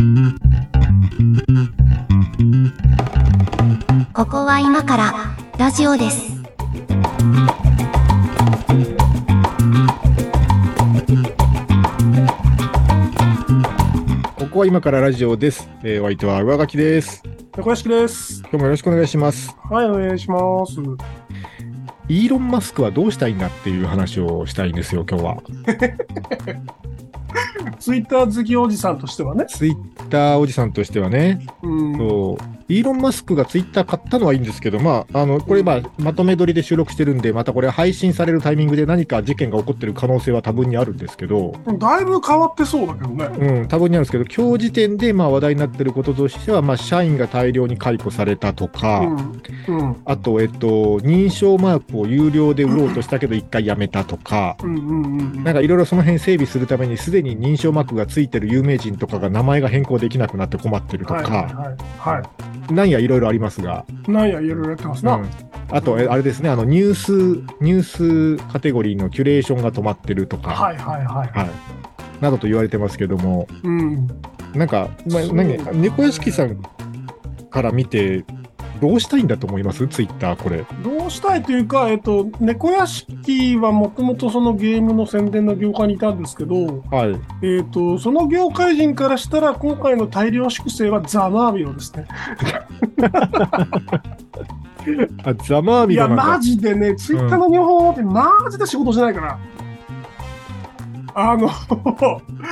ここは今からラジオです。ここは今からラジオです。えー、お相手は上書きです。猫屋敷です。今日もよろしくお願いします。はい、お願いします。イーロン・マスクはどうしたいんだっていう話をしたいんですよ、今日は。ツイッター好きおじさんとしてはね。ツイッターおじさんとしてはね、うん。そう、イーロン・マスクがツイッター買ったのはいいんですけど、まあ、あの、これ、まあ、まとめ撮りで収録してるんで、またこれ配信されるタイミングで何か事件が起こってる可能性は多分にあるんですけど、だいぶ変わってそうだけどね。うん、多分にあるんですけど、今日時点で、まあ、話題になってることとしては、まあ、社員が大量に解雇されたとか、うん。うん。あと、えっと、認証マークを有料で売ろうとしたけど、一回やめたとか、うんうんうんなんかいろいろその辺整備するために、すでに認証マークがついてる有名人とかが名前が変更できなくなって困ってるとはいはいか、はい。はなんやいろいろありますが、い。なんや、いろいろやってますな。うんあと、えあれですね、あのニュース、ニュースカテゴリーのキュレーションが止まってるとか、はいはいはい。はいなどと言われてますけども、うん。なんか、まあ、そう何猫屋敷さんから見て、どうしたいんだと思います？ツイッター、これ。どうしたいというか、えっと、猫屋敷はもともとそのゲームの宣伝の業界にいたんですけど、はい。えっと、その業界人からしたら、今回の大量粛清はざまあみろですね。あ、ざまあいや、みろなんだマジでね、ツイッターの日本語ってマジで仕事しないから。あの、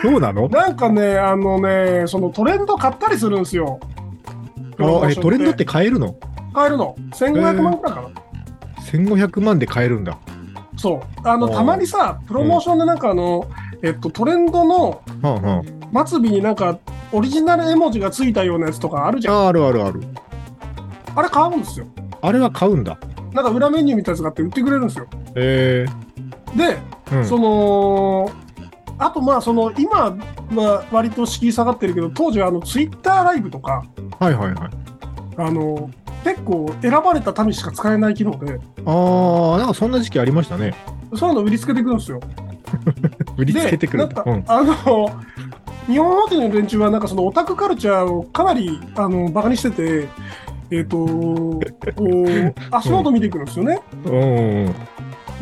そうなの？なんかね、あのね、そのトレンド買ったりするんですよ。あえトレンドって買えるの？買えるの。1500万くらいかな。?1500 万で買えるんだ。そう。あの、たまにさ、プロモーションでなんかあの、えっと、トレンドの。末尾になんか、オリジナル絵文字がついたようなやつとかあるじゃん。ああるあるある。あれ買うんですよ。あれは買うんだ。なんか裏メニューみたいなやつがあって売ってくれるんですよ。えで、ー、うん。その、あとまあその今は割と敷居下がってるけど当時はあのツイッターライブとかはいはいはい。あの結構選ばれた民しか使えない機能でああ、なんかそんな時期ありましたね。そういうの売りつけてくるんですよ。売りつけてくるんだ。うん。あの日本法人の連中はなんかそのオタクカルチャーをかなりあのバカにしてて。えっ、とこう 足元見てくるんですよね。うんうん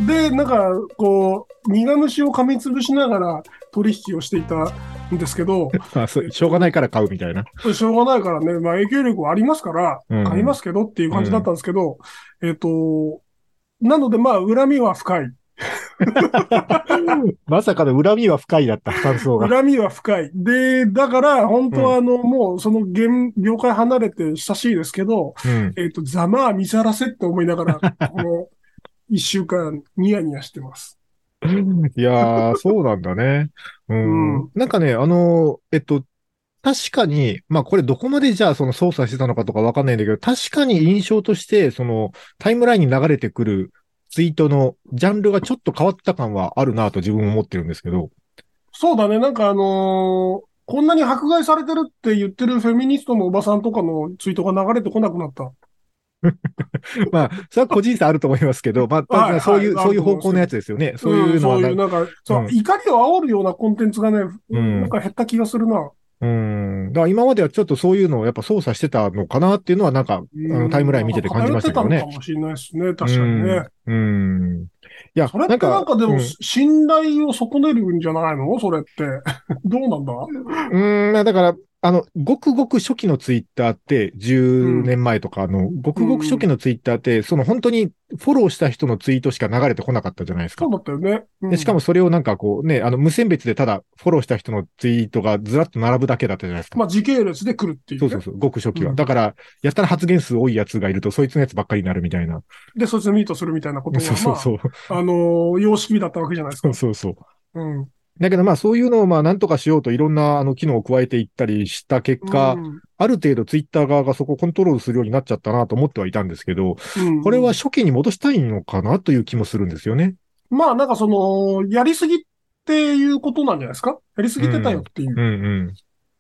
で、なんか、こう、苦虫を噛みつぶしながら取引をしていたんですけど、あそうしょうがないから買うみたいな。しょうがないからね、まあ影響力はありますから、うん買いますけどっていう感じだったんですけど、えっ、と、なのでまあ恨みは深い。まさかの恨みは深いだった、感想が。恨みは深い。で、だから本当はあの、もうその現業界離れて親しいですけど、うん。えっ、と、ざまあ見さらせって思いながら、この一週間ニヤニヤしてます。いやー、そうなんだね。うん。うんなんかね、あのー、えっと、確かに、まあこれどこまでじゃあその操作してたのかとかわかんないんだけど、確かに印象として、そのタイムラインに流れてくるツイートのジャンルがちょっと変わった感はあるなと自分も思ってるんですけど。そうだね、なんかあのーこんなに迫害されてるって言ってるフェミニストのおばさんとかのツイートが流れてこなくなった。まあ、それは個人差あると思いますけど、まあ、そういう、はいそういう方向のやつですよね。そういうのはそういう、なんか、そう、うん怒りを煽るようなコンテンツがね、うんなんか減った気がするな。うん。だから今まではちょっとそういうのをやっぱ操作してたのかなっていうのはなんか、あのタイムライン見てて感じましたけどね。かもしれないですね、確かにね。うん。うん。いや、それってなんかでも、うん信頼を損ねるんじゃないの？それって。どうなんだ？うん、まあだから、あの、ごくごく初期のツイッターって、10年前とか、あの、ごくごく初期のツイッターって、その本当にフォローした人のツイートしか流れてこなかったじゃないですかそう。だったよね。うんでしかもそれをなんかこうね、あの、無選別でただフォローした人のツイートがずらっと並ぶだけだったじゃないですか。まあ時系列で来るっていう、ね。そうそうそう、ごく初期は。うんだから、やったら発言数多いやつがいると、そいつのやつばっかりになるみたいな。で、そいつでミートするみたいなことが、そうそうそう。まあ、あのー様式美だったわけじゃないですかそう。そうそう。うん。だけどまあそういうのをまあなんとかしようといろんなあの機能を加えていったりした結果、うんある程度ツイッター側がそこをコントロールするようになっちゃったなと思ってはいたんですけど、うんこれは初期に戻したいのかなという気もするんですよね。まあなんかその、やりすぎっていうことなんじゃないですか？やりすぎてたよっていうう。んうん。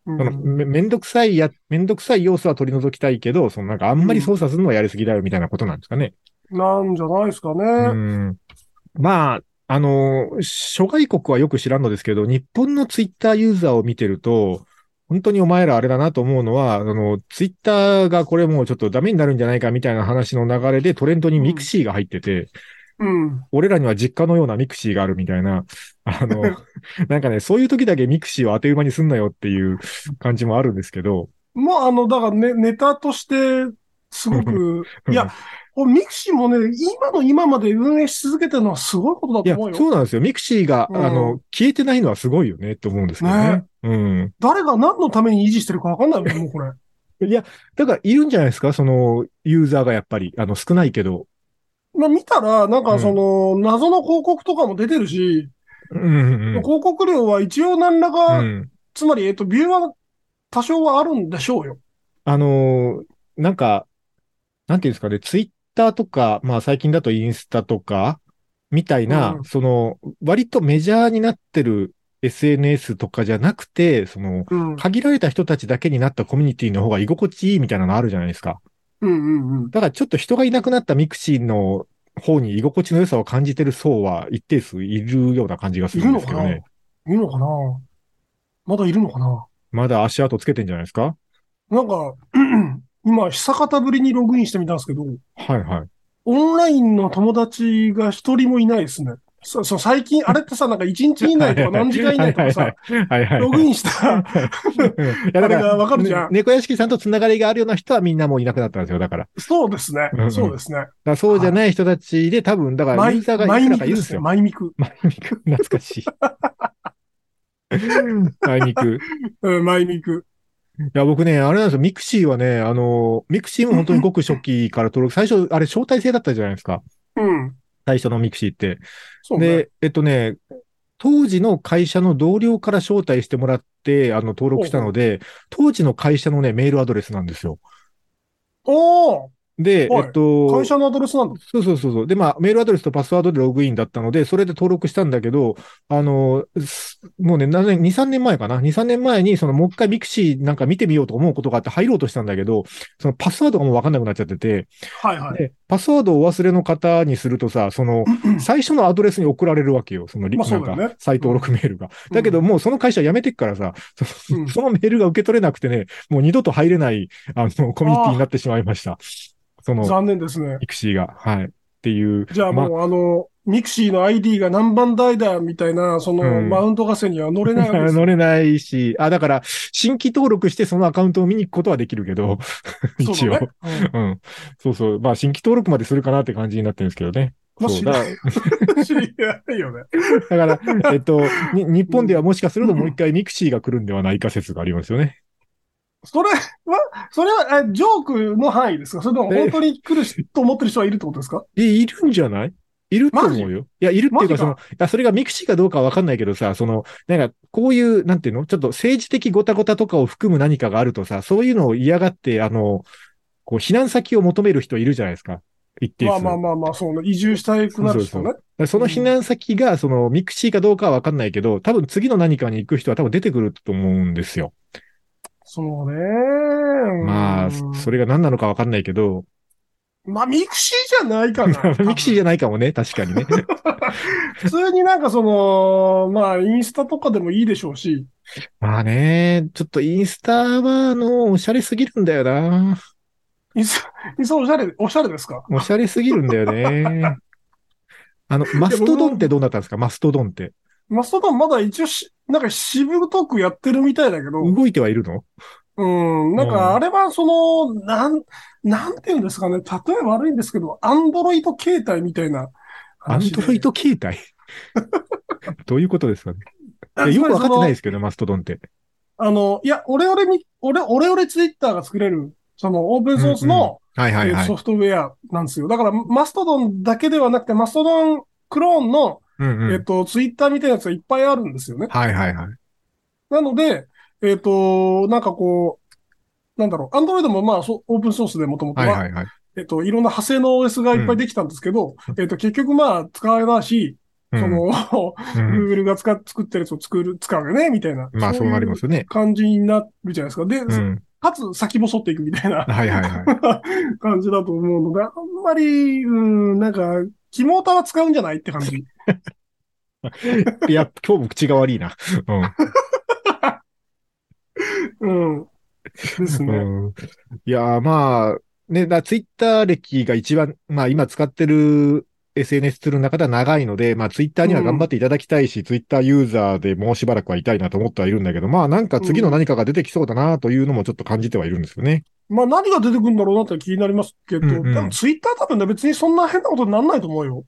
うんそのめめんどくさいや、めんどくさい要素は取り除きたいけど、そのなんかあんまり操作するのはやりすぎだよみたいなことなんですかね。なんじゃないですかね。うん。まあ、あの、諸外国はよく知らんのですけど、日本のツイッターユーザーを見てると、本当にお前らあれだなと思うのは、あの、ツイッターがこれもうちょっとダメになるんじゃないかみたいな話の流れでトレンドにミクシーが入ってて、うん。俺らには実家のようなミクシーがあるみたいな、あの、なんかね、そういう時だけミクシーを当て馬にすんなよっていう感じもあるんですけど、もうあの、だからね、ネタとして、すごく、いや、ミクシーもね、今の今まで運営し続けてるのはすごいことだと思う、よ。そうなんですよ。ミクシーが、うんあの、消えてないのはすごいよねって思うんですけどね。ねうん。誰が何のために維持してるかわかんないもん、もうこれ。いや、だからいるんじゃないですか？その、ユーザーがやっぱり、あの、少ないけど。まあ見たら、なんかその、謎の広告とかも出てるし、うんうん広告量は一応何らうか、ん。つまり、えっと、ビューは多少はあるんでしょうよ。あのーなんか、なんていうんですかね、ツイッターとか、まあ最近だとインスタとか、みたいな、うんその、割とメジャーになってる SNS とかじゃなくて、その、うん。限られた人たちだけになったコミュニティの方が居心地いいみたいなのあるじゃないですか。うんうんうん。だからちょっと人がいなくなったミクシーの方に居心地の良さを感じてる層は一定数いるような感じがするんいるのかな？ですけどね。いるのかな？まだいるのかな？まだ足跡つけてんじゃないですか？なんか、今、久方ぶりにログインしてみたんですけど、はいはい。オンラインの友達が一人もいないですね。そそう最近、あれってさ、なんか一日以内とか何時間以内とかさ。ログインした、あれがわかるじゃんね猫屋敷さんとつながりがあるような人はみんなもういなくなったんですよ。だから。そうですねそうですね。らそうじゃない人たちで多分、だからマイユーザーがい。かいるんですよ。マイミク。マイミク。懐かしい。マイミク。うん、マイミク。いや、僕ね、あれなんですよ。ミクシーはね、あの、ミクシーも本当にごく初期から登録、最初、あれ招待制だったじゃないですか。うん。最初のミクシーって。そうね。で、えっとね、当時の会社の同僚から招待してもらって、あの、登録したので、当時の会社のね、メールアドレスなんですよ。おーで、はいえっと、会社のアドレスなんだ。そうそうそうそう。で、まあ、メールアドレスとパスワードでログインだったので、それで登録したんだけど、あの、すもうね、何年、2、3年前かな ?2、3年前に、その、もう一回ミクシーなんか見てみようと思うことがあって入ろうとしたんだけど、そのパスワードがもうわかんなくなっちゃってて、はいはい。で、パスワードをお忘れの方にするとさ、その、最初のアドレスに送られるわけよ。そのリ、まあなんか、再登録メールが。うんだけど、もうその会社辞めてっからさ、そうんそのメールが受け取れなくてね、もう二度と入れない、あの、コミュニティになってしまいました。その、残念ですね。ミクシーが。はい。っていう。じゃあまもう、あの、ミクシーの ID が何番台だみたいな、その、うんマウント合戦には乗れないわけですよ。乗れないし、あ、だから、新規登録してそのアカウントを見に行くことはできるけど、一応。そうだねうん。そうそう。まあ、新規登録までするかなって感じになってるんですけどね。まあそう。だから、う ん知り合いよね。だから、えっと、に日本ではもしかするともう一回ミクシーが来るんではないか説がありますよね。それは、それは、えジョークの範囲ですか？それとも本当に来るしと思ってる人はいるってことですか？え、いるんじゃない？いると思うよ。いや、いるっていうか、その、いや、それがミクシーかどうかはわかんないけどさ、その、なんか、こういう、なんていうの？ちょっと政治的ごたごたとかを含む何かがあるとさ、そういうのを嫌がって、あの、こう、避難先を求める人いるじゃないですか？一定数。まあまあまあまあ、そうね。移住したくなる人ね。その避難先が、その、ミクシーかどうかはわかんないけど、多分次の何かに行く人は多分出てくると思うんですよ。そうね。まあ、それが何なのかわかんないけど、まあ、ミクシーじゃないかな。ミクシーじゃないかもね、確かにね。普通になんかその、まあ、インスタとかでもいいでしょうし、まあね、ちょっとインスタは、あの、おしゃれすぎるんだよな。インスタ、インスタおしゃれ、おしゃれですか？おしゃれすぎるんだよね。あの、マストドンってどうなったんですか？マストドンって。マストドンまだ一応し、なんかしぶとくやってるみたいだけど、動いてはいるの？うん、なんうんかあれはその、なん、なんていうんですかね、例え悪いんですけど、アンドロイド携帯みたいなアン。ドロイド携帯 どういうことですかね？よくわかってないですけどね、マストドンって。あの、いや、オレオレに、オレ、オレオレツイッターが作れる、そのオープンソースの、はいはいはいえーソ。フトウェアなんですよ。だから、マストドンだけではなくて、マストドンクローンの、うんうん。えっと、ツイッターみたいなやつがいっぱいあるんですよね。はいはいはい。なので、えっと、なんかこう、なんだろう、アンドロイドもまあ、オープンソースでもともとは、はいはいはい。えっと、いろんな派生の OS がいっぱいできたんですけど、えっと、結局まあ、使わないし、うんその、うん Google が使っ作ってるやつを作る、使うよね、みたいな。まあそうなりますよね。感じになるじゃないですか。で、うん。かつ先細っていくみたいなはいはいはい。感じだと思うので、あんまり、うん、なんか、キモータは使うんじゃないって感じ。いや、今日も口が悪いな。うん。うん。ですね。うんいやー、まあ、ね、だツイッター歴が一番、まあ今使ってる SNS ツールの中では長いので、まあツイッターには頑張っていただきたいし、ツイッターユーザーでもうしばらくはいたいなと思ってはいるんだけど、まあなんか次の何かが出てきそうだなというのもちょっと感じてはいるんですよね。まあ何が出てくるんだろうなって気になりますけど、うんうんでもツイッター多分ね、別にそんな変なことにならないと思うよ。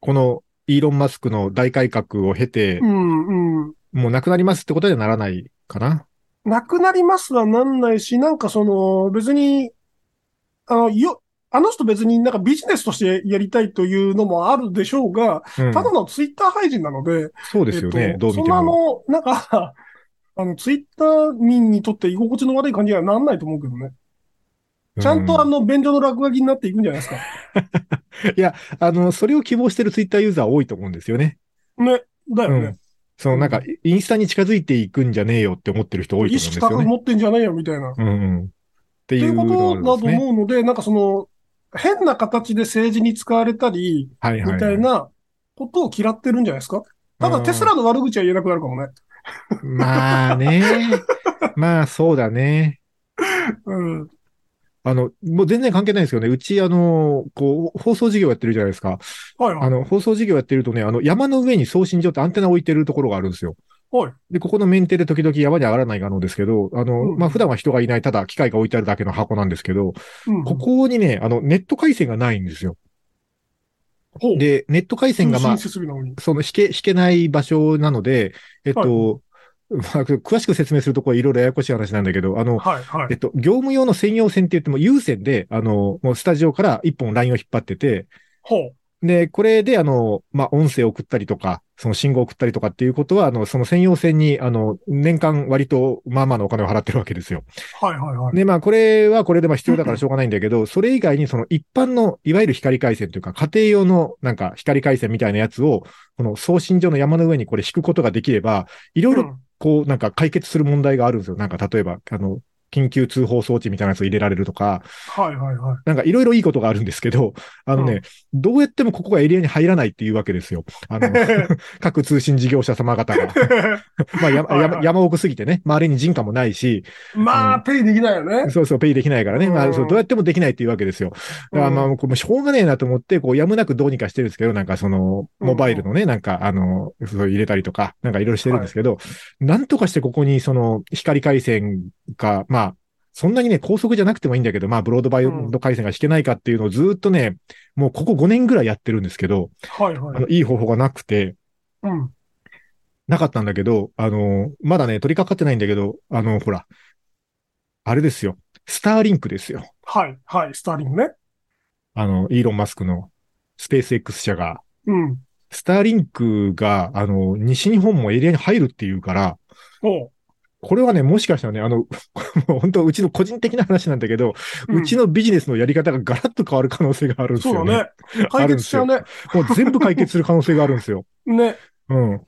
このイーロン・マスクの大改革を経てう、ん、うん。もうなくなりますってことにはならないかな。なくなりますはなんないし、なんかその、別に、あの、よ、あの人別になんかビジネスとしてやりたいというのもあるでしょうが、うんただのツイッター配信なので、そうですよね、えっとどう見てそんなあも。の、なんか、あの、ツイッター民にとって居心地の悪い感じにはなんないと思うけどね。ちゃんとあうんの、便所の落書きになっていくんじゃないですか。あの、それを希望してるツイッターユーザー多いと思うんですよね。ね。だよね。そのなんか、インスタに近づいていくんじゃねえよって思ってる人多いと意思うんですよね。識高く持ってんじゃねえよ、みたいな。っうんうん。ってていうういのことだと。思うので、なんかその、変な形で政治に使われたり、はいはい、みたいなことを嫌ってるんじゃないですか。ただテスラの悪口は言えなくなるかもね。まあね。まあそうだね。うん。あの、もう全然関係ないんですけどね。うち、あの、こう、放送事業やってるじゃないですか。はいはい。あの、放送事業やってるとね、あの、山の上に送信所ってアンテナ置いてるところがあるんですよ。はい。で、ここのメンテで時々山に上がらないがあるんですけど、あの、うんまあ普段は人がいない、ただ機械が置いてあるだけの箱なんですけど、うん、ここにね、あの、ネット回線がないんですよ。ほう、で、ネット回線がまあ。その引け、引けない場所なので、えっと、まあ、詳しく説明するとこれいろいろややこしい話なんだけど、あの、はいはい。えっと、業務用の専用線って言っても有線で、あの、もうスタジオから一本ラインを引っ張ってて、ほう。で、これで、あの、まあ、音声を送ったりとか、その信号を送ったりとかっていうことは、あの、その専用線に、あの、年間割と、まあまあのお金を払ってるわけですよ。はいはいはい。で、まあ、これはこれでまあ必要だからしょうがないんだけど、それ以外にその一般の、いわゆる光回線というか、家庭用のなんか光回線みたいなやつを、この送信所の山の上にこれ引くことができれば、いろいろうんこう、なんか解決する問題があるんですよ。なんか例えば、あの、緊急通報装置みたいなやつを入れられるとか、はいはいはい。なんかいろいろいいことがあるんですけど、あのね、どうやってもここがエリアに入らないっていうわけですよ。あの、各通信事業者様方が。まあ山、はいはい山山奥すぎてね、周りに人家もないし、まあ、ペイできないよね。そうそう、ペイできないからね。まあ、うんそう、どうやってもできないっていうわけですよ。だからまあ、もうしょうがねえなと思って、こう、やむなくどうにかしてるんですけど、なんかその、モバイルのね、なんか、あの、そう入れたりとか、なんかいろいろしてるんですけど、なんとかしてここにその、光回線か、まあ、そんなにね、高速じゃなくてもいいんだけど、まあ、ブロードバイド回線が引けないかっていうのをずーっとね、もうここ5年ぐらいやってるんですけど、はいはい。あの、いい方法がなくて、うん。なかったんだけど、あの、まだね、取り掛かってないんだけど、あの、ほら、あれですよ。スターリンクですよ。はいはい。スターリングね。あの、イーロン・マスクのスペース X 社が、うん。スターリンクが、あの、西日本もエリアに入るっていうから、おう。これはね、もしかしたらね、あの、もう本当うちの個人的な話なんだけど、うちの、のビジネスのやり方がガラッと変わる可能性があるんですよね。そうだね。解決しちゃうね。もう全部解決する可能性があるんですよ。ね。うん。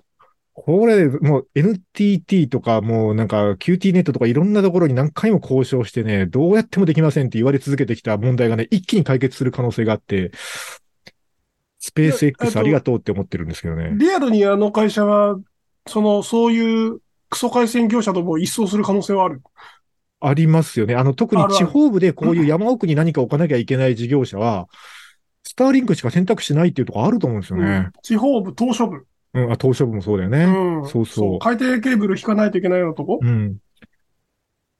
これ、もう NTT とか、もうなんか QT ネットとかいろんなところに何回も交渉してね、どうやってもできませんって言われ続けてきた問題がね、一気に解決する可能性があって、スペース X とありがとうって思ってるんですけどね。リアルにあの会社は、その、そういうクソ回線業者とも一掃する可能性はある。ありますよね。あの、特に地方部でこういう山奥に何か置かなきゃいけない事業者は、スターリンクしか選択肢ないっていうところあると思うんですようんね。地方部、東証部。うん、あ、東証部もそうだよね。うん。そうそう海底ケーブル引かないといけないようなとこ。うん。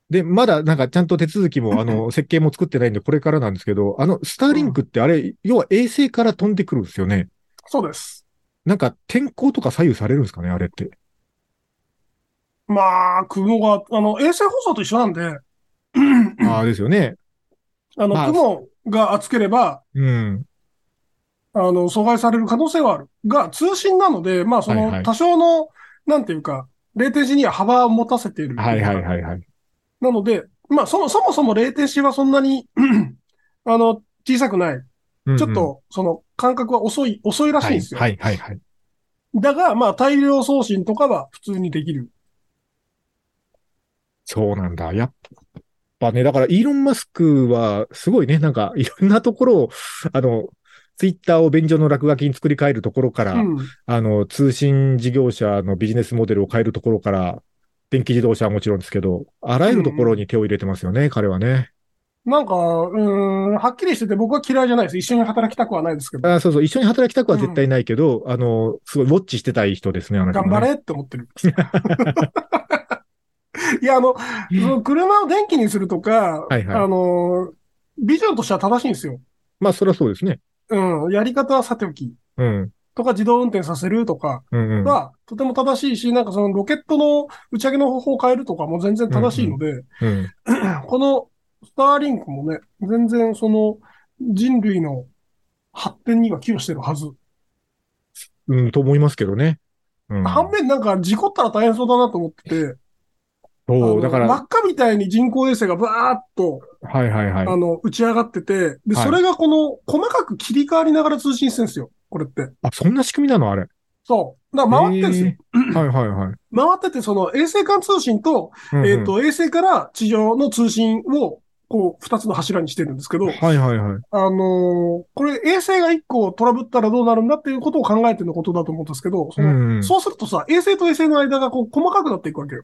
で、まだなんかちゃんと手続きも、あの、設計も作ってないんで、これからなんですけど、あの、スターリンクってあれ、要は衛星から飛んでくるんですよね。そうです。なんか天候とか左右されるんですかね、あれって。まあ、雲が、あの、衛星放送と一緒なんで、ああ、ですよね。あの、まあ雲が厚ければ、うん。あの、阻害される可能性はある。が、通信なので、まあ、そはいはいの、多少の、なんていうか、0点子には幅を持たせている。はいはいはいはい。なので、まあ、そもそもそも0点子はそんなに、あの、小さくない。うんうんちょっ、と、その、感覚は遅い、遅いらしいんはいですよ。はいはいはい。だが、まあ、大量送信とかは普通にできる。そうなんだ。やっぱね、だから、イーロン・マスクは、すごいね、なんか、いろんなところを、あの、ツイッターを便所の落書きに作り変えるところから、うん。あの、通信事業者のビジネスモデルを変えるところから、電気自動車はもちろんですけど、あらゆるところに手を入れてますよね、彼はね。なんか、うーん、はっきりしてて僕は嫌いじゃないです。一緒に働きたくはないですけど。あそうそう、一緒に働きたくは絶対ないけど、あの、すごいウォッチしてたい人ですね、あの人、ね。頑張れって思ってる。いや、あの、車を電気にするとか、はいはいあの、ビジョンとしては正しいんですよ。まあ、そりゃそうですね。うん、やり方はさておき。うん。とか自動運転させるとか。はとても正しいし、なんかそのロケットの打ち上げの方法を変えるとかも全然正しいので、うん。このスターリンクもね、全然その人類の発展には寄与してるはず。うん、と思いますけどね。うん。反面なんか事故ったら大変そうだなと思ってて、そう、だから、真っ赤みたいに人工衛星がバーっと、はいはいはい。あの、打ち上がってて、で、はいそれがこの、細かく切り替わりながら通信してるんですよ。これって。あ、そんな仕組みなのあれ。そう。だから回ってるんですよ。はいはいはい。回ってて、その衛星間通信と、うんうんえっ、と、衛星から地上の通信を、こう、二つの柱にしてるんですけど、はいはいはい。あのーこれ、衛星が一個トラブったらどうなるんだっていうことを考えてのことだと思うんですけど、そのうんうんそうするとさ、衛星と衛星の間がこう細かくなっていくわけよ。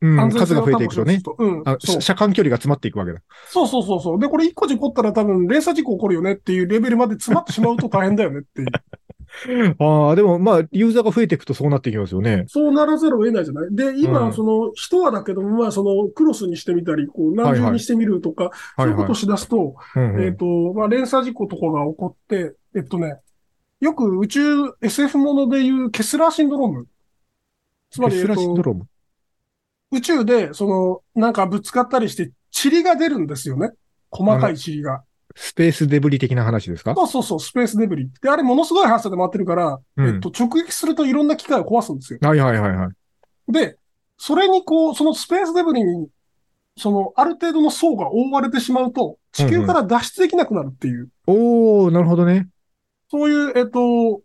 うん、数がを増えていくとね。うん。車間距離が詰まっていくわけだ。そうそうそうそう。で、これ一個事故ったら多分連鎖事故起こるよねっていうレベルまで詰まってしまうと大変だよねっていう。ああ、でもまあ、ユーザーが増えていくとそうなっていきますよね。そうならざるを得ないじゃない？で、今、うんその、人はだけども、まあ、その、クロスにしてみたり、こう、何重にしてみるとか、そういうことを。しだすと、えっ、と、まあ、連鎖事故とかが起こって、えっとね、よく宇宙 SF ものでいうケスラーシンドローム。つまり、えっテスラシンドと、ローム？宇宙で、その、なんかぶつかったりして、塵が出るんですよね。細かい塵が。スペースデブリ的な話ですか？そうそうそう、スペースデブリ。で、あれものすごい速さで回ってるから、うんえっと、直撃するといろんな機械を壊すんですよ。はいはいはいはい。で、それにこう、そのスペースデブリに、その、ある程度の層が覆われてしまうと、地球から脱出できなくなるっていう、おー、なるほどね。そういう、えっと、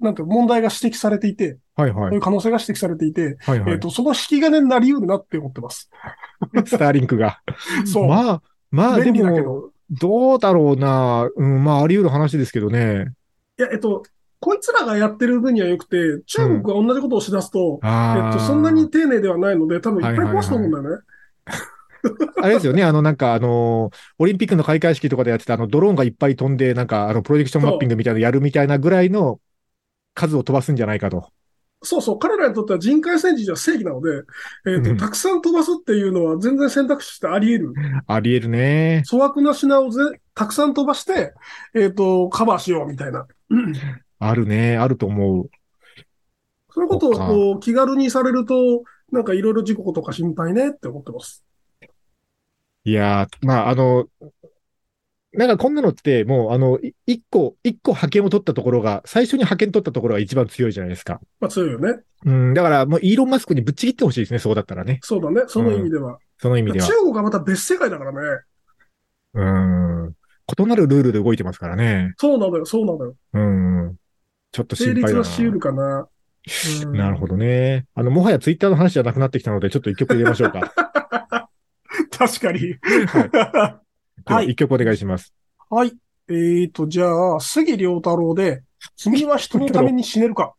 なんていうの問題が指摘されていて、はいはい。そういう可能性が指摘されていて、はいはい。えっと、その引き金になり得るなって思ってます。スターリンクが。そう。まあ、まあでもど、どうだろうな。うん、まああり得る話ですけどね。いや、えっと、こいつらがやってる分には良くて、中国が同じことをしだすと、えああ。っと、そんなに丁寧ではないので、多分いっぱい壊すと思うんだよね。あれですよね、あの、なんか、あの、オリンピックの開会式とかでやってた、あの、ドローンがいっぱい飛んで、なんか、あの、プロジェクションマッピングみたいなのやるみたいなぐらいの数を飛ばすんじゃないかと。そうそう、彼らにとっては人海戦時じゃ正義なので、えっと、うんたくさん飛ばすっていうのは全然選択肢としてあり得る。あり得るね。粗悪な品をぜたくさん飛ばして、えっ、と、カバーしようみたいな。あるね。あると思う。そういうことをこう気軽にされると、なんかいろいろ事故とか心配ねって思ってます。いやー、まあ、あの、なんかこんなのって、もう、あの、い一個、一個派遣を取ったところが、最初に派遣取ったところが一番強いじゃないですか。まあ強いよね。うん、だからもう、イーロン・マスクにぶっちぎってほしいですね、そうだったらね。そうだね。その意味では。その意味では中。国はまた別世界だからね。うん。異なるルールで動いてますからね。そうなのよ、そうなのよ。うん。ちょっと心成配だな。立はし得るかな。うんなるほどね。あの、もはやツイッターの話じゃなくなってきたので、ちょっと一曲入れましょうか。確かに。は はいい。一曲お願いします。はい。えーと、じゃあ、杉良太郎で、君は人のために死ねるか。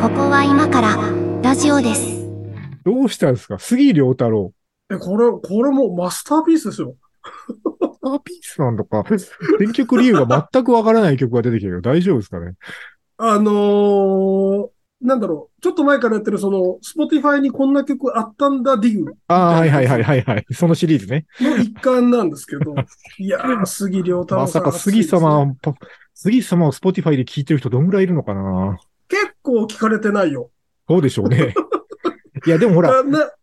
ここは今からラジオです。どうしたんですか？杉良太郎。え、これ、これもうマスターピースですよ。スターピースなんだか。選曲理由が全くわからない曲が出てきたけど、大丈夫ですかね？あのー、なんだろう、ちょっと前からやってるその、スポティファイにこんな曲あったんだ、ディグああ、はいはいはいはいはい。そのシリーズね。の一環なんですけど、いやー、杉良太郎さん。まさか杉様、パ杉様をスポティファイで聴いてる人どんぐらいいるのかな？結構聞かれてないよ。そうでしょうね。いや、でもほら、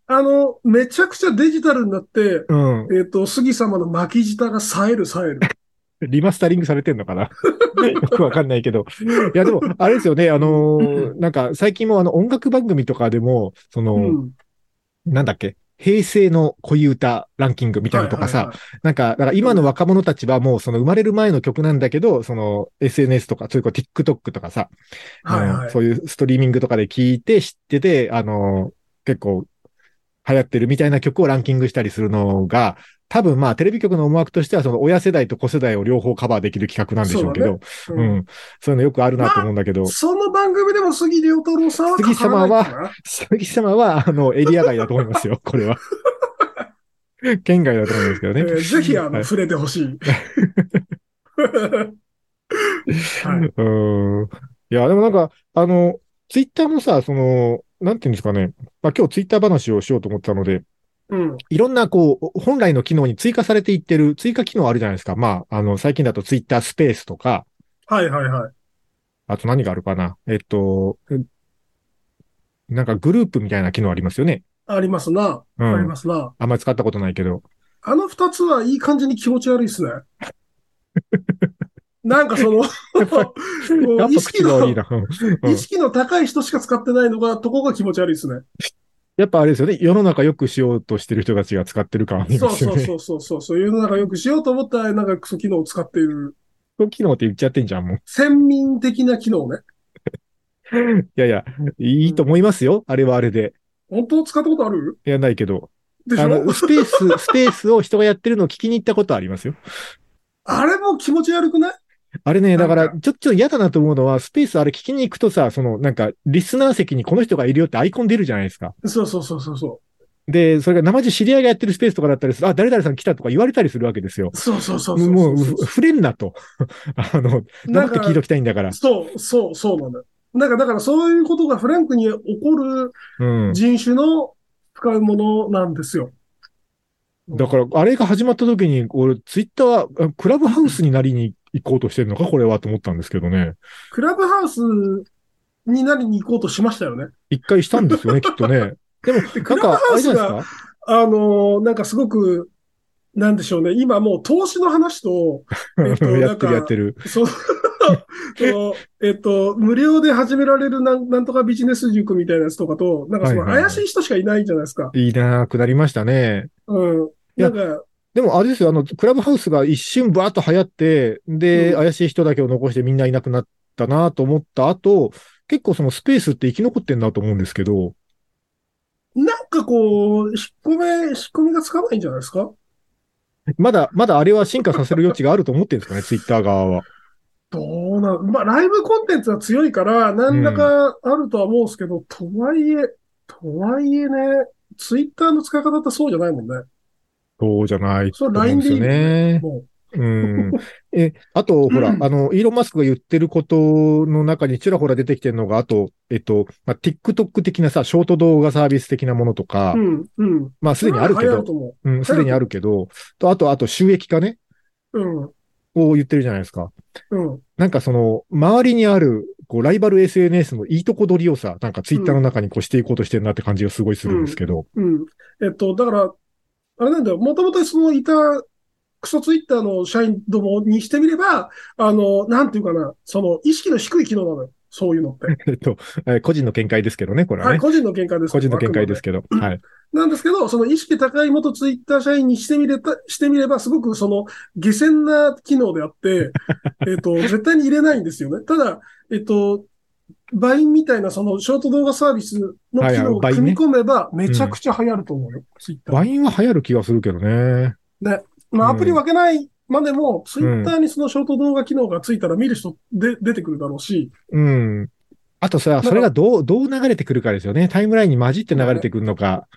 あの、めちゃくちゃデジタルになって、うん。えっ、と、杉様の巻き舌が冴える冴える。リマスタリングされてんのかな？よくわかんないけど。いや、でも、あれですよね、あのーなんか、最近もあの、音楽番組とかでも、その、うん。なんだっけ、平成の恋歌ランキングみたいなのとかさ、はいはいなんか、だから今の若者たちはもうその生まれる前の曲なんだけど、その SNS とか、そういうこう TikTok とかさ、はいはい。あのそういうストリーミングとかで聞いて知ってて、あの、結構流行ってるみたいな曲をランキングしたりするのが、多分まあ、テレビ局の思惑としては、その親世代と子世代を両方カバーできる企画なんでしょうけど、そうだねうん。そういうのよくあるなと思うんだけど、その番組でも杉良太郎さんは杉様は杉様は、あの、エリア外だと思いますよ、これは。県外だと思いますけどね。えーぜひ、あの、はい触れてほしい。はい。うん。いや、でもなんか、あの、ツイッターもさ、その、なんていうんですかね。まあ今日ツイッター話をしようと思ってたので、うん。いろんなこう、本来の機能に追加されていってる、追加機能あるじゃないですか。まあ、あの、最近だとツイッタースペースとか、はいはいはい。あと何があるかな。えっと、なんかグループみたいな機能ありますよね。ありますな。うんありま。すな。あんまり使ったことないけど。あの二つはいい感じに気持ち悪いっすね。なんかその、意識の意識の高い人しか使ってないのが、とこが気持ち悪いですね。やっぱあれですよね。世の中良くしようとしてる人たちが使ってる感ありそうますよね。そうそうそうそう。そういうの中よくしようと思ったら、なんかクソ機能を使っている、そう機能って言っちゃってんじゃん、もう。先民的な機能ね。いやいや、いいと思いますよ。あれはあれで。本当使ったことある？いや、ないけど。でしょ？あの、スペース、スペースを人がやってるのを聞きに行ったことありますよ。あれも気持ち悪くない？あれね、だから、ちょっと嫌だなと思うのは、スペースあれ聞きに行くとさ、その、なんか、リスナー席にこの人がいるよってアイコン出るじゃないですか。そうそうそうそうそで、それが生地知り合いがやってるスペースとかだったりする、あ、誰々さん来たとか言われたりするわけですよ。う。そうそうそうそうもう、触れんなと。あの、なんて聞いときたいんだから。そう、そう、そうなんだよ。なんか、だからそういうことがフランクに起こるうん。人種の使うものなんですよ。だから、あれが始まった時に、俺、ツイッターは、あクラブハウスになりに行こうとしてるのかこれはと思ったんですけどね。クラブハウスになりに行こうとしましたよね。一回したんですよね、きっとね。でも、でなんか、あれじゃないですか？あのーなんかすごく、なんでしょうね。今もう投資の話と、えっとやってるやってる。その そのえっと、無料で始められるなんなんとかビジネス塾みたいなやつとかと、なんかそのはいはいはい怪しい人しかいないじゃないですか。いいなぁ、くなりましたね。うん。なんか、でもあれですよ、あの、クラブハウスが一瞬バーッと流行って、で、うん怪しい人だけを残してみんないなくなったなと思った後、結構そのスペースって生き残ってんだと思うんですけど、なんかこう、引っ込め、仕組みがつかないんじゃないですか？まだ、まだあれは進化させる余地があると思ってるんですかね、ツイッター側は。どうな、まあ、ライブコンテンツは強いから、何らかあるとは思うんですけど、とはいえ、とはいえね、ツイッターの使い方ってそうじゃないもんね。そうじゃないとそうん LINE ですよでいいよね。もうん。え、あと、ほら、うんあの、イーロン・マスクが言ってることの中にちらほら出てきてるのが、あと、えっと、まあ、TikTok 的なさ、ショート動画サービス的なものとか、う。うん、うん。まあ、すでにあるけどうん、すでにあるけど、と、あと、あと、収益化ね、う。うん、を言ってるじゃないですか。うん。なんかその、周りにある、こう、ライバル SNS のいいとこ取りをさ、なんかツイッターの中にこうしていこうとしてるなって感じがすごいするんですけど。うん。えっと、だから、あれなんだよ。もともとそのいた、クソツイッターの社員どもにしてみれば、あの、なんていうかな、その意識の低い機能なのよ。そういうのって。えっと、えー個人の見解ですけどね、これははい、ね。個人の見解です個人の見解ですけけど。うんはい。ど。なんですけど、その意識高い元ツイッター社員にしてみれた、してみれば、すごくその、下船な機能であって、えっと、絶対に入れないんですよね。ただ、えっと、バインみたいなそのショート動画サービスの機能を組み込めば、めちゃくちゃ流行ると思うよ、ツイッター。ワインは流行る気がするけどね。まあ、うんアプリ分けないまでも、ツイッターにそのショート動画機能がついたら見る人で出てくるだろうし、うん。あとさ、かそれがどう、どう流れてくるかですよね。タイムラインに混じって流れてくるのか。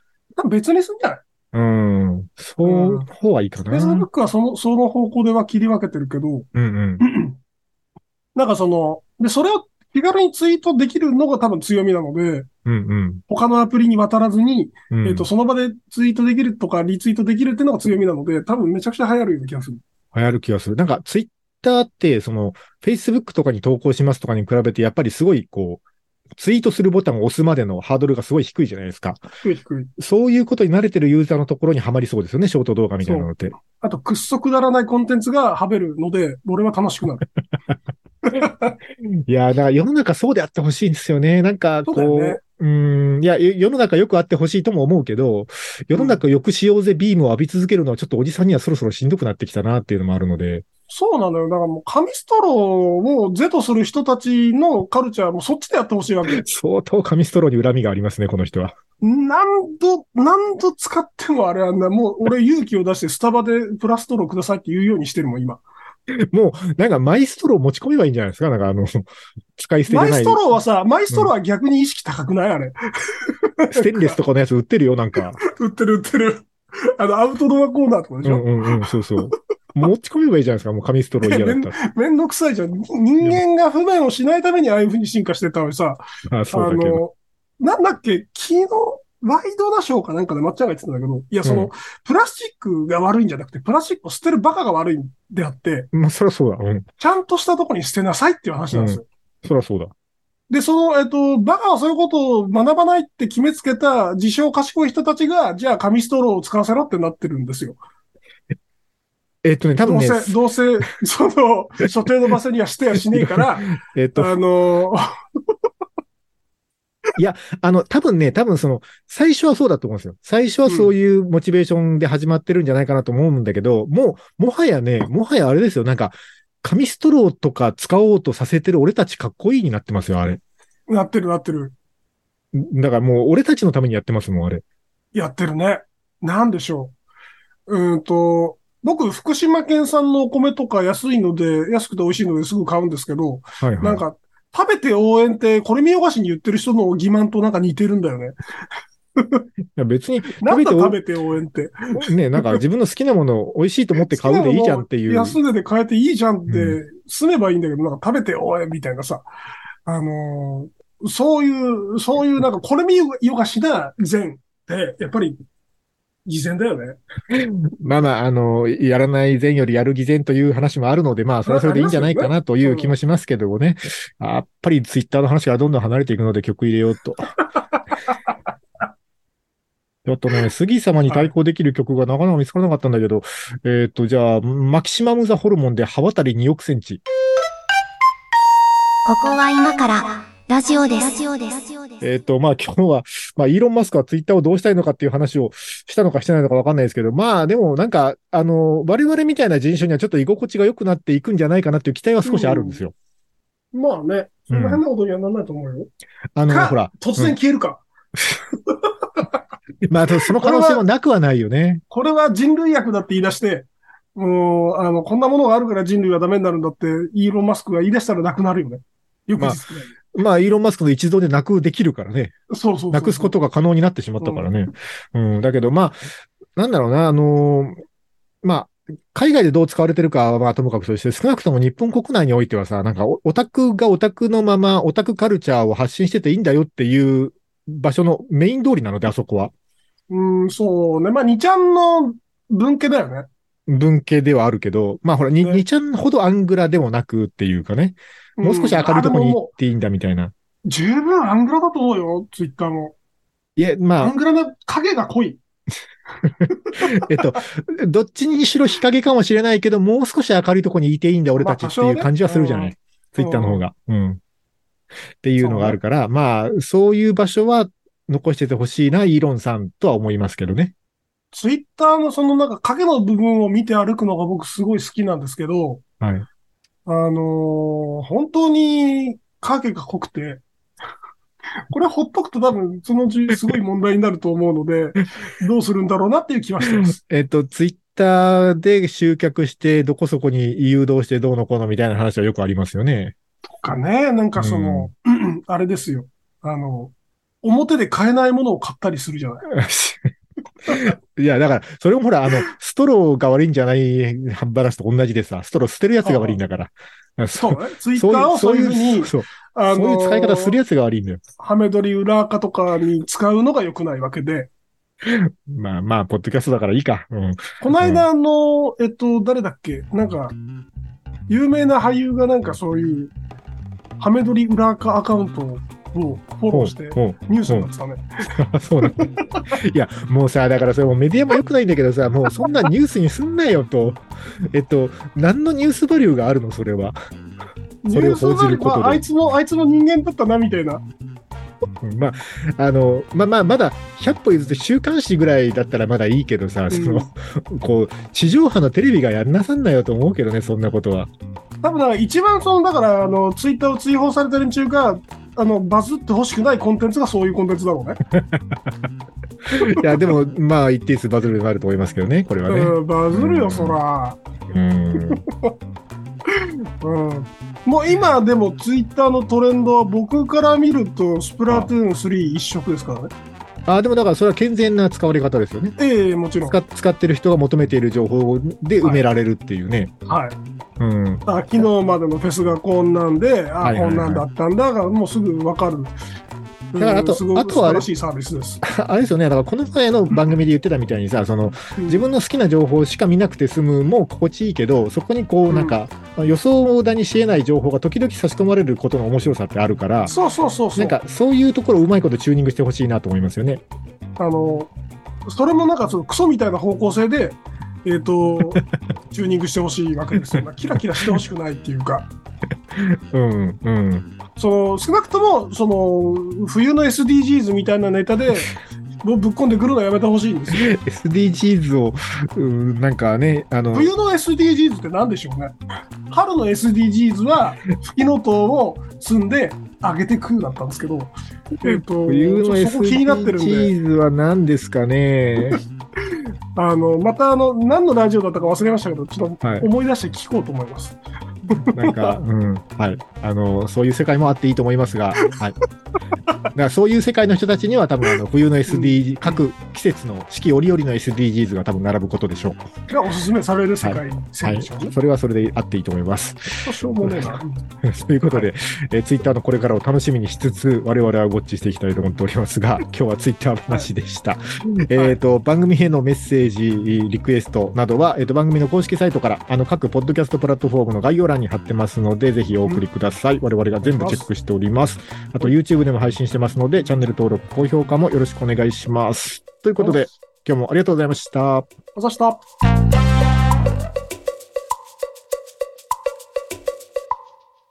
別にするんじゃない？うん。そうう、ん方はいいかな。?Facebook はその、その方向では切り分けてるけど、うんうん。なんかその、で、それを気軽にツイートできるのが多分強みなので、うんうん。他のアプリに渡らずに、うんえっと、その場でツイートできるとか、リツイートできるっていうのが強みなので、多分めちゃくちゃ流行るような気がする。流行る気がする。なんか、ツイッターって、その、Facebook とかに投稿しますとかに比べて、やっぱりすごい、こう、ツイートするボタンを押すまでのハードルがすごい低いじゃないですか。低い低い。そういうことに慣れてるユーザーのところにはまりそうですよね、ショート動画みたいなのって。あと、くっそくだらないコンテンツがはべるので、俺は楽しくなる。いやー、だから世の中そうであってほしいんですよね。なんか、こう、そうねうーん、いや、よ世の中よくあってほしいとも思うけど、世の中よくしようぜビームを浴び続けるのはちょっとおじさんにはそろそろしんどくなってきたなっていうのもあるので、そうなのよ。だからもう紙ストローを是とする人たちのカルチャーもそっちでやってほしいわけ。相当紙ストローに恨みがありますね、この人は。何度、何度使ってもあれはな、もう俺勇気を出してスタバでプラストローくださいって言うようにしてるもん、今。もう、なんかマイストロー持ち込めばいいんじゃないですか？なんかあの、使い捨てじゃない。マイストローはさ、マイストローは逆に意識高くない？あれ。ステンレスとかのやつ売ってるよ、なんか。売ってる売ってる。あの、アウトドアコーナーとかでしょ、うんうんうん、そうそう。持ち込めばいいじゃないですか、もう紙ストロー嫌だったら。めんどくさいじゃん。人間が不便をしないためにああいう風に進化してたのにさ、あそうだけど。の、なんだっけ、昨日、ワイドナショーかなんかでまっちゃんが言ってたんだけど、いや、その、うんプラスチックが悪いんじゃなくて、プラスチックを捨てるバカが悪いんであって、まあ、そりゃそうだ。うん。ちゃんとしたとこに捨てなさいっていう話なんですよ。そりゃそうだ。で、その、えっと、バカはそういうことを学ばないって決めつけた自称賢い人たちが、じゃあ紙ストローを使わせろってなってるんですよ。えっとね、多分ね、どうせ、どうせ、その、所定の場所にはしてやしねえから、えっと、あの、あの、多分ね、多分その、最初はそうだと思うんですよ。最初はそういうモチベーションで始まってるんじゃないかなと思うんだけど、もう、もはやね、もはやあれですよ。なんか、紙ストローとか使おうとさせてる俺たちかっこいいになってますよ、あれ。なってるなってる。だからもう俺たちのためにやってますもん、あれ。やってるね。なんでしょう。うーんと、僕、福島県産のお米とか安いので、安くて美味しいのですぐ買うんですけど、はいはい。なんか、食べて応援って、これ見よがしに言ってる人の欺瞞となんか似てるんだよね。いや別に、なんだ食食べて応援って。べて、ね、なんか自分の好きなものを美味しいと思って買うでいいじゃんっていう。安値で買えていいじゃんってう、済めばいいんだけど、なんか食べて応援みたいなさ。あのーそういう、そういうなんか、これ見よがしな善って、やっぱり、偽善だよね。まあまあ、あの、やらない善よりやる偽善という話もあるので、まあ、それはそれでいいんじゃないかなという気もしますけどもね。やっぱりツイッターの話からどんどん離れていくので曲入れようと。ちょっとね、杉様に対抗できる曲がなかなか見つからなかったんだけど、えっ、と、じゃあ、マキシマムザホルモンで刃渡り2億センチ。ここは今からラジオです。ラジオです。えっ、と、まあ今日は、まあイーロン・マスクはツイッターをどうしたいのかっていう話をしたのかしてないのかわかんないですけど、まあでもなんか、あの、我々みたいな人種にはちょっと居心地が良くなっていくんじゃないかなっていう期待は少しあるんですよ。まあね、そんな変なことにはならないと思うよ。あの、かほら、突然消えるか。まあその可能性もなくはないよね。これは人類学だって言い出して、もう、あの、こんなものがあるから人類はダメになるんだって、イーロン・マスクが言い出したらなくなるよね。よくまあまあイーロン・マスクの一存でなくできるからね。そうそうそう。なくすことが可能になってしまったからね。うん、だけどまあ、なんだろうな、あのまあ、海外でどう使われてるかはまあともかくとして、少なくとも日本国内においてはさ、なんかオオタクがオタクのままオタクカルチャーを発信してていいんだよっていう場所のメイン通りなので、あそこは。うん、そうね。まあ、2ちゃんの文系だよね。文系ではあるけど、まあほら、に、ねにちゃんほどアングラでもなくっていうかね、もう少し明るいところに行っていいんだみたいな。うん十分アングラだと思うよ、ツイッターも。いや、まあアン、グラな影が濃い。えっと、どっちにしろ日陰かもしれないけど、もう少し明るいとこにいていいんだ、俺たちっていう感じはするじゃない？まあツイッターの方が。うん。っていうのがあるから、まあ、そういう場所は残しててほしいな、イーロンさんとは思いますけどね。ツイッターのそのなんか影の部分を見て歩くのが僕すごい好きなんですけど、はい。あのー本当に影が濃くて、これほっとくと多分そのうちすごい問題になると思うので、どうするんだろうなっていう気はしてます。えっと、ツイッターで集客して、どこそこに誘導してどうのこうのみたいな話はよくありますよね。とかね、なんかその、あれですよ。あの、表で買えないものを買ったりするじゃない。いや、だから、それもほら、あの、ストローが悪いんじゃない話と同じでさ、ストロー捨てるやつが悪いんだから。そうね。ツイッターをそういうふうに、そう、あそういう使い方するややつが悪いんだよ。ハメ撮り裏垢とかに使うのが良くないわけで、まあまあ、ポッドキャストだからいいか。うん。この間、あの、えっと、誰だっけ？なんか、有名な俳優がなんかそういう、ハメ撮り裏垢アカウントをフォローして、ニュースになってたね。そうなの。いや、もうさ、だからそれもうメディアも良くないんだけどさ、もうそんなニュースにすんなよと。えっと、何のニュースバリューがあるの？それは。それを報じることでああいつも、あいつも人間だったな、みたいな。うんまあ、あの、まあまあ、まだ100歩譲って週刊誌ぐらいだったらまだいいけどさ、その、こう、地上波のテレビがやんなさんなよと思うけどね、そんなことは。多分だから一番その、だから、あの、ツイッターを追放されてる連中が、あの、バズってほしくないコンテンツがそういうコンテンツだろうね。いや、でも、まあ、一定数バズるになると思いますけどね、これはね。うん、バズるよ、うんそら。うん。うん。もう今でもツイッターのトレンドは僕から見るとスプラトゥーン3一色ですからね。あ、でもだからそれは健全な使われ方ですよね。ええもちろん。使使ってる人が求めている情報で埋められるっていうね。はい。うん。あ昨日までのフェスがこんなんで、あ、こんなんだったんだが、もうすぐわかる。だからあとあとはあれ素晴らしいサービスです。あれですよね。だからこの前の番組で言ってたみたいにさ、その自分の好きな情報しか見なくて済むも心地いいけど、そこにこうなんか、予想だにし得ない情報が時々差し込まれることの面白さってあるから、そうそうそうそう。なんかそういうところをうまいことチューニングしてほしいなと思いますよね。あの、それもなんかそのクソみたいな方向性で、えっ、と、チューニングしてほしいわけですよ。キラキラしてほしくないっていうか。うん、うん。その少なくともその冬の SDGs みたいなネタでもうぶっ込んでくるのやめてほしいんですよ。SDGs を、うんなんかね、あの、冬の SDGs って何でしょうね。春の SDGs はフキノトウを積んであげてくだったんですけど、えっ、と冬の SDGs は何ですかね。あのまたあの何のラジオだったか忘れましたけど、ちょっはいと思い出して聞こうと思います。なんか、うん、はい。あの、そういう世界もあっていいと思いますが、はい。だからそういう世界の人たちには多分、あの、冬の SD、各季節の四季折々の SDGs が多分並ぶことでしょう。がおすすめされる世界はい線でしょうね。。それはそれであっていいと思います。しょうもねえな。ということで、えー、ツイッターのこれからを楽しみにしつつ、我々はウォッチしていきたいと思っておりますが、今日はツイッター話でした。えっ、と、番組へのメッセージ、リクエストなどは、えっ、と、番組の公式サイトから、あの、各ポッドキャストプラットフォームの概要欄に貼ってますので、ぜひお送りください。我々が全部チェックしております。あと、YouTube でも配信してますので、チャンネル登録、高評価もよろしくお願いします。ということで、今日もありがとうございました。あざした。